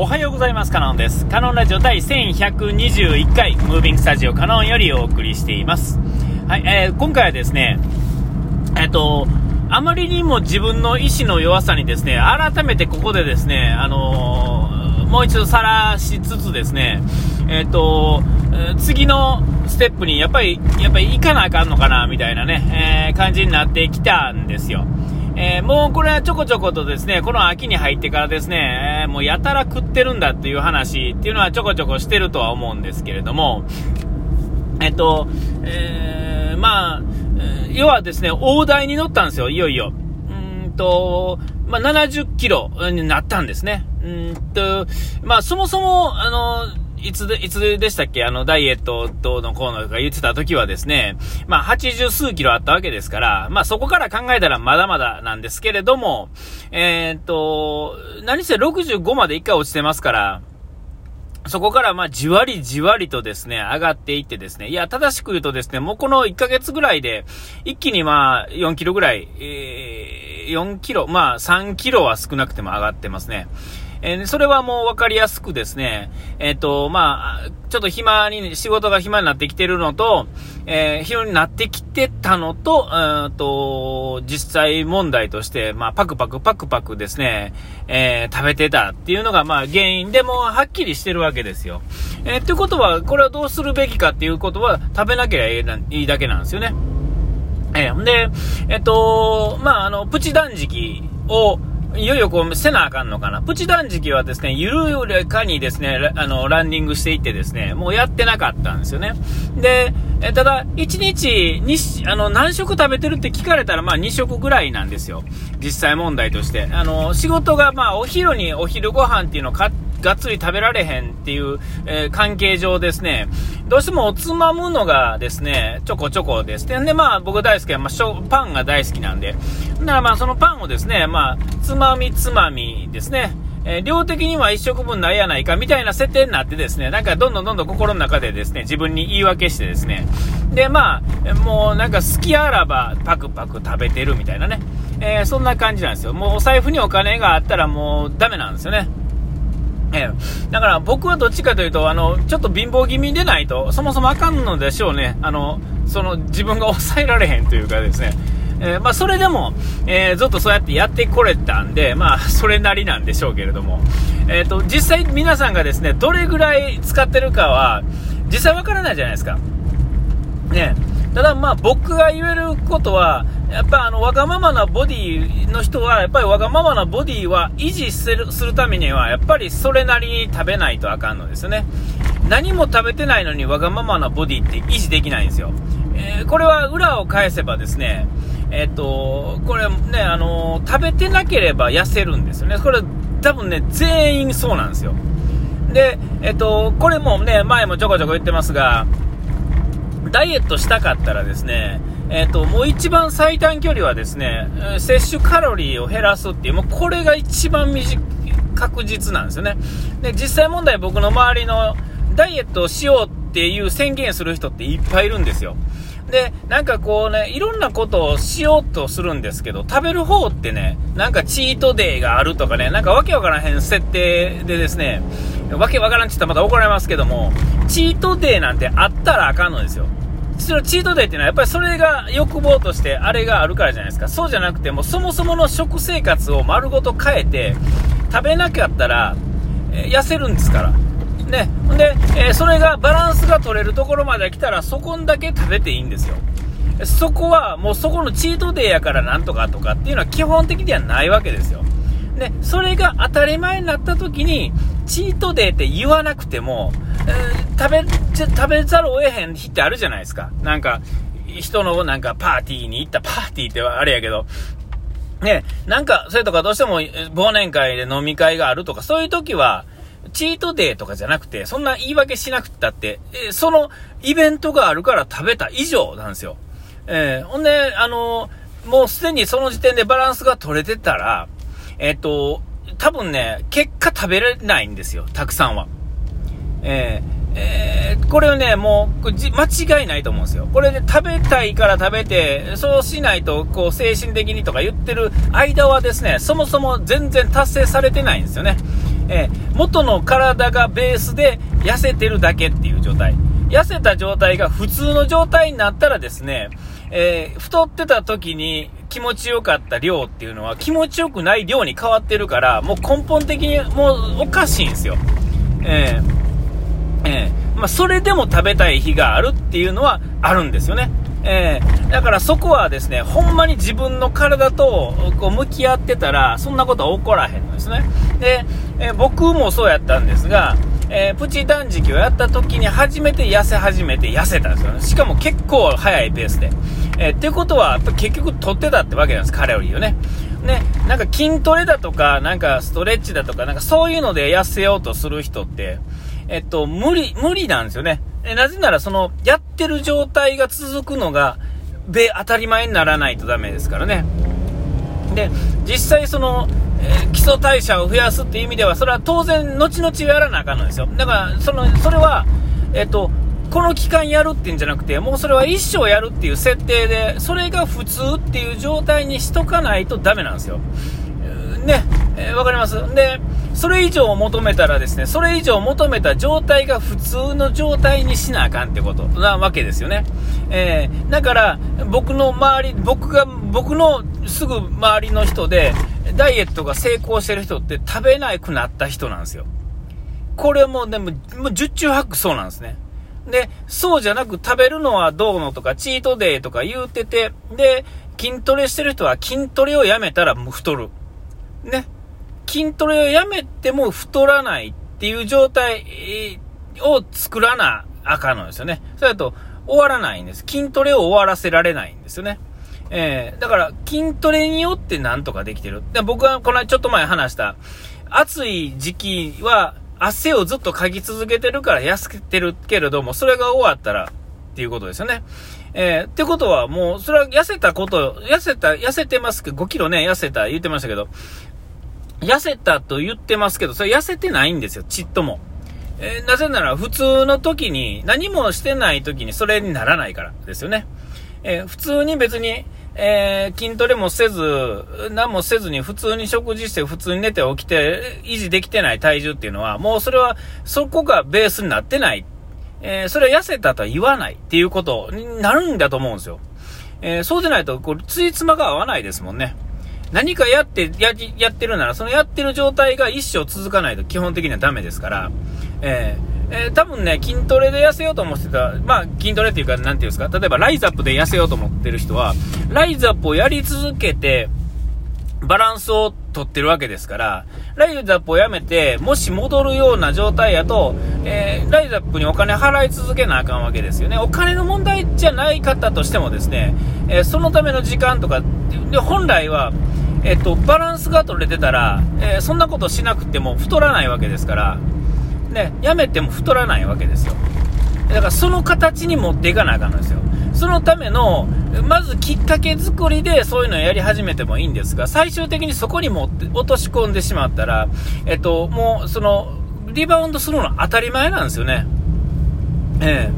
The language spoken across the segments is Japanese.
おはようございます。カノンです。カノンラジオ第1121回、ムービングスタジオカノンよりお送りしています。はい、えー、今回はですね、えっ、と、あまりにも自分の意志の弱さにですね、改めてここでですね、あのー、もう一度晒しつつですね、えっ、と、次のステップにやっぱり、やっぱり行かなあかんのかな、みたいなね、えー、感じになってきたんですよ。えー、もうこれはちょこちょことですね、この秋に入ってからですね、えー、もうやたら食ってるんだっていう話っていうのはちょこちょこしてるとは思うんですけれども、えっと、えー、まあ、要はですね、大台に乗ったんですよ、いよいよ。うんと、まあ、70キロになったんですね。うんと、まあ、そもそも、あの、いつで、いつでしたっけ？あの、ダイエットどうのこうのとか言ってた時はですね、まあ、80数キロあったわけですから、まあ、そこから考えたらまだまだなんですけれども、えー、っと、何せ65まで1回落ちてますから、そこからまあじわりじわりとですね、上がっていってですね、いや、正しく言うとですね、もうこの1ヶ月ぐらいで、一気にまあ4キロぐらい、えー、4キロ、まあ3キロは少なくても上がってますね。えー、それはもう分かりやすくですね、えっ、ー、と、まあ、ちょっと暇に、仕事が暇になってきてるのと、えー、暇になってきてたのと、うんと、実際問題として、まあ、パクパクパクパクですね、えー、食べてたっていうのが、まあ、原因でもはっきりしてるわけですよ。えー、ってことは、これはどうするべきかっていうことは、食べなければいいだけなんですよね。えー、で、えっ、と、まあ、あの、プチ断食を、いよいよこう、せなあかんのかな。プチ断食はですね、ゆるゆるかにですね、あの、ランニングしていってですね、もうやってなかったんですよね。で、えただ、1日に、あの、何食食べてるって聞かれたら、まあ2食ぐらいなんですよ。実際問題として。あの、仕事が、まあお昼にお昼ご飯っていうのを買って、がっつり食べられへんっていう、えー、関係上ですね、どうしてもおつまむのがですね、ちょこちょこです。で、まあ僕大好きな、まあ、パンが大好きなんで、だからまあそのパンをですね、まあ、つまみつまみですね、えー、量的には1食分ないやないかみたいな設定になってですね、なんかどんどんどんどん心の中でですね、自分に言い訳してですね、で、まあ、もうなんか好きあらばパクパク食べてるみたいなね、えー、そんな感じなんですよ。もうお財布にお金があったらもうダメなんですよね。ええ、だから僕はどっちかというと、あの、ちょっと貧乏気味でないと、そもそもあかんのでしょうね。あの、その自分が抑えられへんというかですね。えー、まあ、それでも、えー、ずっとそうやってやってこれたんで、まあ、それなりなんでしょうけれども、えっ、ー、と、実際皆さんがですね、どれぐらい使ってるかは、実際わからないじゃないですか。ね。ただまあ僕が言えることは、やっぱあのわがままなボディの人は、やっぱりわがままなボディは維持するするためには、やっぱりそれなりに食べないとあかんのですね。何も食べてないのにわがままなボディって維持できないんですよ。えー、これは裏を返せばですね、えっ、と、これね、あのー、食べてなければ痩せるんですよね。これ多分ね、全員そうなんですよ。で、えっ、と、これもね、前もちょこちょこ言ってますが、ダイエットしたかったらですね、えっ、ー、と、もう一番最短距離はですね、摂取カロリーを減らすっていう、もうこれが一番短確実なんですよね。で、実際問題僕の周りのダイエットをしようっていう宣言する人っていっぱいいるんですよ。で、なんかこうね、いろんなことをしようとするんですけど、食べる方ってね、なんかチートデーがあるとかね、なんかわけわからへん設定でですね、わけわからんって言ったらまた怒られますけども、チートデーなんてあったらあかんのですよ。そのチートデーっていうのはやっぱりそれが欲望としてあれがあるからじゃないですか。そうじゃなくてもそもそもの食生活を丸ごと変えて食べなかったら、えー、痩せるんですから。ね。で、えー、それがバランスが取れるところまで来たらそこんだけ食べていいんですよ。そこはもうそこのチートデーやからなんとかとかっていうのは基本的にはないわけですよ。で、それが当たり前になった時に、チートデーって言わなくても、え、食べ、食べざるを得へん日ってあるじゃないですか。なんか、人のなんかパーティーに行ったパーティーってあれやけど、ね、なんか、それとかどうしても忘年会で飲み会があるとか、そういう時は、チートデーとかじゃなくて、そんな言い訳しなくったって、えそのイベントがあるから食べた以上なんですよ。えー、ほんで、あのー、もうすでにその時点でバランスが取れてたら、えっ、と、多分ね、結果食べれないんですよ、たくさんは。えー、えー、これはね、もう、間違いないと思うんですよ。これで食べたいから食べて、そうしないと、こう、精神的にとか言ってる間はですね、そもそも全然達成されてないんですよね。えー、元の体がベースで痩せてるだけっていう状態。痩せた状態が普通の状態になったらですね、えー、太ってた時に気持ちよかった量っていうのは気持ちよくない量に変わってるから、もう根本的にもうおかしいんですよ。えー、えー、まあ、それでも食べたい日があるっていうのはあるんですよね。えー、だからそこはですね、ほんまに自分の体とこう向き合ってたら、そんなことは起こらへんのですね。で、えー、僕もそうやったんですが、えー、プチ断食をやった時に初めて痩せ始めて痩せたんですよね。しかも結構早いペースで。えー、っていうことは、やっぱ結局取ってたってわけなんです、カロリーをね。ね、なんか筋トレだとか、なんかストレッチだとか、なんかそういうので痩せようとする人って、えっと、無理、無理なんですよね。えなぜなら、その、やってる状態が続くのが、べ、当たり前にならないとダメですからね。で、実際その、えー、基礎代謝を増やすっていう意味では、それは当然、後々やらなあかんのですよ。だから、その、それは、えっと、この期間やるっていうんじゃなくて、もうそれは一生やるっていう設定で、それが普通っていう状態にしとかないとダメなんですよ。ね、えー、かります？で、それ以上求めたらですね、それ以上求めた状態が普通の状態にしなあかんってことなわけですよね。えー、だから、僕の周り、僕が、僕のすぐ周りの人で、ダイエットが成功してる人って食べなくなった人なんですよ。これもでも、もう十中八九そうなんですね。で、そうじゃなく食べるのはどうのとか、チートデーとか言うてて、で、筋トレしてる人は筋トレをやめたらもう太る。ね。筋トレをやめても太らないっていう状態を作らなあかんのですよね。それだと終わらないんです。筋トレを終わらせられないんですよね。えー、だから筋トレによってなんとかできてる。で僕はこのちょっと前話した、暑い時期は汗をずっとかき続けてるから痩せてるけれども、それが終わったらっていうことですよね。えー、ってことはもう、それは痩せたこと、痩せた、痩せてますけど、5キロね、痩せた言ってましたけど、痩せたと言ってますけど、それ痩せてないんですよ、ちっとも。えー、なぜなら普通の時に、何もしてない時にそれにならないからですよね。えー、普通に別に、えー、筋トレもせず、何もせずに普通に食事して普通に寝て起きて維持できてない体重っていうのは、もうそれは、そこがベースになってない。えー、それは痩せたとは言わないっていうことになるんだと思うんですよ。えー、そうでないと、これ、ついつまが合わないですもんね。何かやって、や、やってるなら、そのやってる状態が一生続かないと基本的にはダメですから、えー、えー、多分ね、筋トレで痩せようと思ってた、まあ、筋トレっていうか、なんていうんですか、例えばライズアップで痩せようと思ってる人は、ライズアップをやり続けて、バランスをとってるわけですから、ライズアップをやめて、もし戻るような状態やと、えー、ライズアップにお金払い続けなあかんわけですよね。お金の問題じゃない方としてもですね、えー、そのための時間とか、で本来は、えっと、バランスが取れてたら、え、そんなことしなくても太らないわけですから、ね、やめても太らないわけですよ。だからその形に持っていかなあかんのですよ。そのための、まずきっかけ作りでそういうのをやり始めてもいいんですが、最終的にそこに持って落とし込んでしまったら、えっと、もう、その、リバウンドするのは当たり前なんですよね。え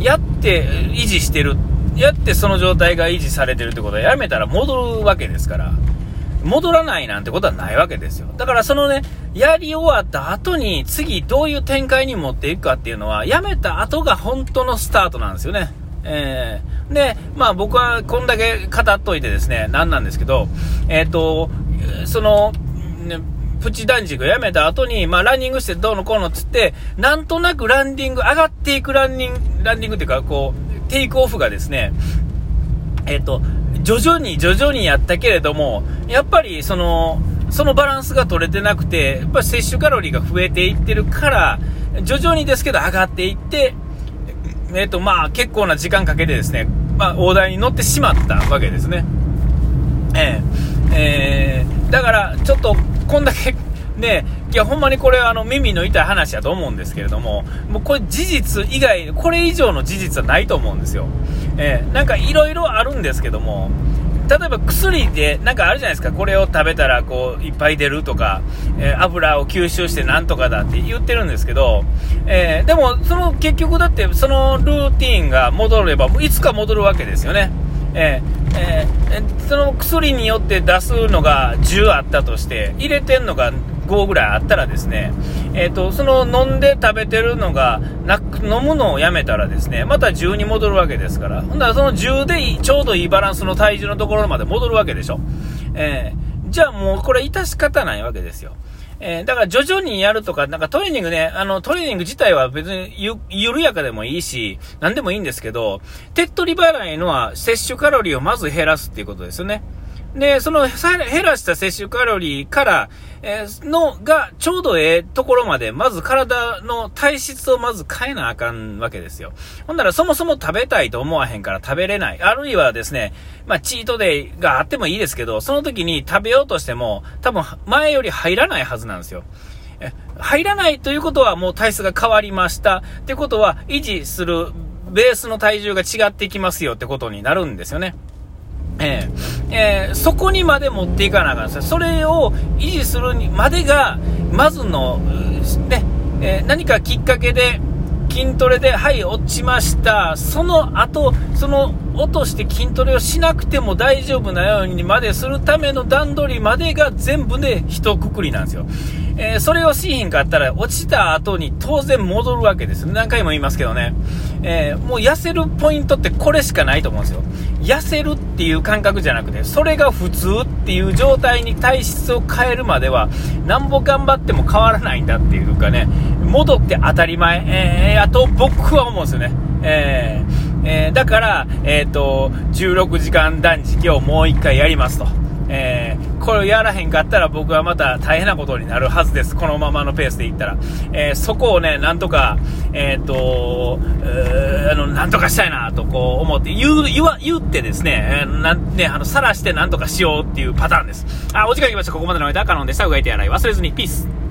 えやって維持してる。やってその状態が維持されてるってことはやめたら戻るわけですから。戻らないなんてことはないわけですよ。だからそのね、やり終わった後に次どういう展開に持っていくかっていうのは、やめた後が本当のスタートなんですよね。えー、で、まあ僕はこんだけ語っといてですね、なんなんですけど、えっ、ー、と、その、ね、プチ断食をやめた後に、まあランニングしてどうのこうのっつって、なんとなくランディング、上がっていくランニング、ランディングっていうか、こう、テイクオフがですね、えっ、ー、と、徐々に徐々にやったけれども、やっぱりその、そのバランスが取れてなくて、やっぱり摂取カロリーが増えていってるから、徐々にですけど上がっていって、えっ、ー、と、まあ、結構な時間かけてですね、まあ、大台に乗ってしまったわけですね。えー、えー、だから、ちょっと、こんだけ、ね、いや、ほんまにこれ、あの、耳の痛い話だと思うんですけれども、もうこれ事実以外、これ以上の事実はないと思うんですよ。えー、なんかいろいろあるんですけども、例えば薬で、なんかあるじゃないですか、これを食べたらこういっぱい出るとか、えー、油を吸収してなんとかだって言ってるんですけど、えー、でもその結局だってそのルーティンが戻ればいつか戻るわけですよね。えー、えー、その薬によって出すのが10あったとして入れてんのが5ぐらいあったらですね、えっ、ー、と、その飲んで食べてるのがなく飲むのをやめたらですね、また10に戻るわけですから、ほんならその10でちょうどいいバランスの体重のところまで戻るわけでしょ。えー、じゃあもうこれ致し方ないわけですよ。えー、だから徐々にやるとか、なんかトレーニングね、あの、トレーニング自体は別にゆ、緩やかでもいいし、何でもいいんですけど、手っ取り早いのは摂取カロリーをまず減らすっていうことですよね。で、その減らした摂取カロリーから、えー、のがちょうどええところまで、まず体の体質をまず変えなあかんわけですよ。ほんならそもそも食べたいと思わへんから食べれない。あるいはですね、まあチートデイがあってもいいですけど、その時に食べようとしても、多分前より入らないはずなんですよ。入らないということはもう体質が変わりました。ってことは維持するベースの体重が違ってきますよってことになるんですよね。えー、えー、そこにまで持っていかなあかんですそれを維持するにまでが、まずの、ね、えー、何かきっかけで、筋トレで、はい、落ちました。その後、その、落として筋トレをしなくても大丈夫なようにまでするための段取りまでが全部で一括りなんですよ。えー、それをしひんかったら、落ちた後に当然戻るわけです。何回も言いますけどね。えー、もう痩せるポイントってこれしかないと思うんですよ。痩せるっていう感覚じゃなくて、それが普通っていう状態に体質を変えるまでは、なんぼ頑張っても変わらないんだっていうかね、戻って当たり前。えー、あと僕は思うんですよね。えー、えー、だから、えっ、と、16時間断食をもう一回やりますと。えー、これをやらへんかったら僕はまた大変なことになるはずです。このままのペースでいったら。えー、そこをね、なんとか、えっ、と、えー、あの、なんとかしたいなとこう思って、言う、言わ、言ってですね、えー、なんね、あの、さらしてなんとかしようっていうパターンです。あ、お時間きました。ここまでの間、カノンでした。うがいてやらい忘れずに。ピース。